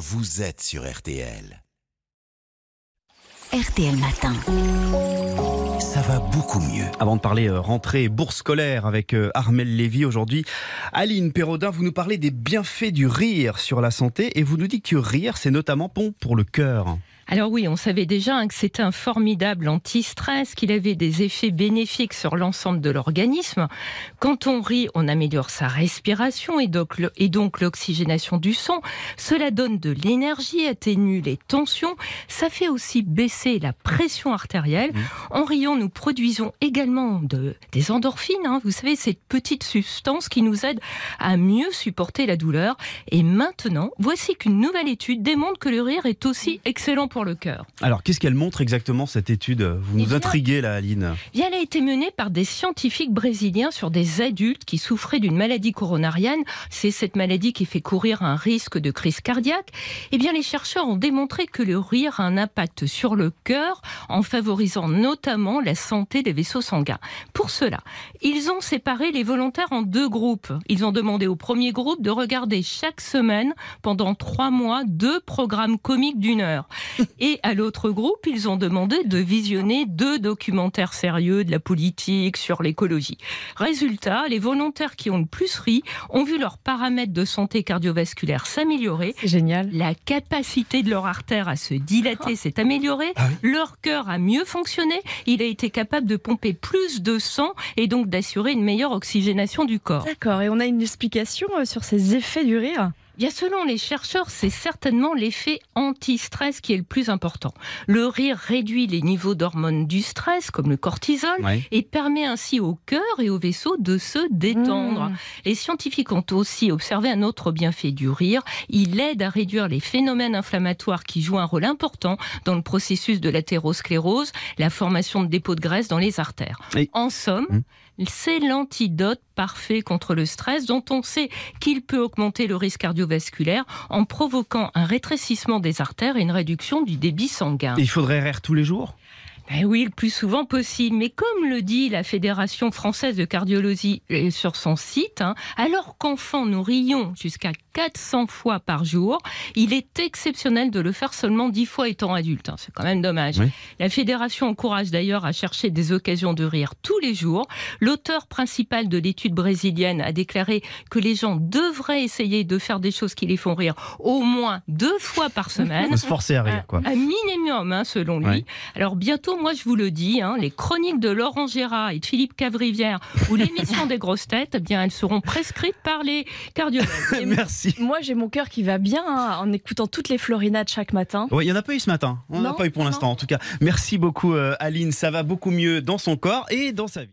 vous êtes sur RTL. RTL Matin. Ça va beaucoup mieux. Avant de parler euh, rentrée et bourse scolaire avec euh, Armel Lévy aujourd'hui, Aline Perraudin, vous nous parlez des bienfaits du rire sur la santé et vous nous dites que rire, c'est notamment bon pour le cœur. Alors oui, on savait déjà hein, que c'était un formidable anti-stress, qu'il avait des effets bénéfiques sur l'ensemble de l'organisme. Quand on rit, on améliore sa respiration et donc l'oxygénation du sang. Cela donne de l'énergie, atténue les tensions. Ça fait aussi baisser la pression artérielle. Mmh. En riant, nous produisons également de, des endorphines. Hein. Vous savez, cette petite substance qui nous aide à mieux supporter la douleur. Et maintenant, voici qu'une nouvelle étude démontre que le rire est aussi excellent pour le cœur. Alors, qu'est-ce qu'elle montre exactement, cette étude? Vous nous intriguez, là, Aline. Bien, elle a été menée par des scientifiques brésiliens sur des adultes qui souffraient d'une maladie coronarienne. C'est cette maladie qui fait courir un risque de crise cardiaque. Eh bien, les chercheurs ont démontré que le rire a un impact sur le cœur en favorisant notamment la santé des vaisseaux sanguins. Pour cela, ils ont séparé les volontaires en deux groupes. Ils ont demandé au premier groupe de regarder chaque semaine pendant trois mois deux programmes comiques d'une heure. Et à l'autre groupe, ils ont demandé de visionner deux documentaires sérieux de la politique sur l'écologie. Résultat, les volontaires qui ont le plus ri ont vu leurs paramètres de santé cardiovasculaire s'améliorer. C'est génial. La capacité de leur artère à se dilater s'est améliorée. Ah leur cœur a mieux fonctionné. Il a été capable de pomper plus de sang et donc d'assurer une meilleure oxygénation du corps. D'accord. Et on a une explication euh, sur ces effets du rire Bien, selon les chercheurs, c'est certainement l'effet anti-stress qui est le plus important. Le rire réduit les niveaux d'hormones du stress, comme le cortisol, et permet ainsi au cœur et au vaisseau de se détendre. Mmh. Les scientifiques ont aussi observé un autre bienfait du rire. Il aide à réduire les phénomènes inflammatoires qui jouent un rôle important dans le processus de l'athérosclérose, la formation de dépôts de graisse dans les artères. En somme, mmh c'est l'antidote parfait contre le stress dont on sait qu'il peut augmenter le risque cardiovasculaire en provoquant un rétrécissement des artères et une réduction du débit sanguin. il faudrait rire tous les jours? Eh oui, le plus souvent possible. Mais comme le dit la Fédération française de cardiologie euh, sur son site, hein, alors qu'enfant nous rions jusqu'à 400 fois par jour, il est exceptionnel de le faire seulement 10 fois étant adulte. Hein. C'est quand même dommage. La Fédération encourage d'ailleurs à chercher des occasions de rire tous les jours. L'auteur principal de l'étude brésilienne a déclaré que les gens devraient essayer de faire des choses qui les font rire au moins deux fois par semaine. Il faut se forcer à rire, quoi. Un minimum, hein, selon lui. Alors bientôt, moi je vous le dis, hein, les chroniques de Laurent Gérard et de Philippe Cavrivière ou l'émission des grosses têtes, eh bien, elles seront prescrites par les cardiologues. Merci. Moi, j'ai mon cœur qui va bien hein, en écoutant toutes les florinades chaque matin. Oui, il n'y en a pas eu ce matin. On n'en a pas eu pour l'instant, en tout cas. Merci beaucoup, euh, Aline. Ça va beaucoup mieux dans son corps et dans sa vie.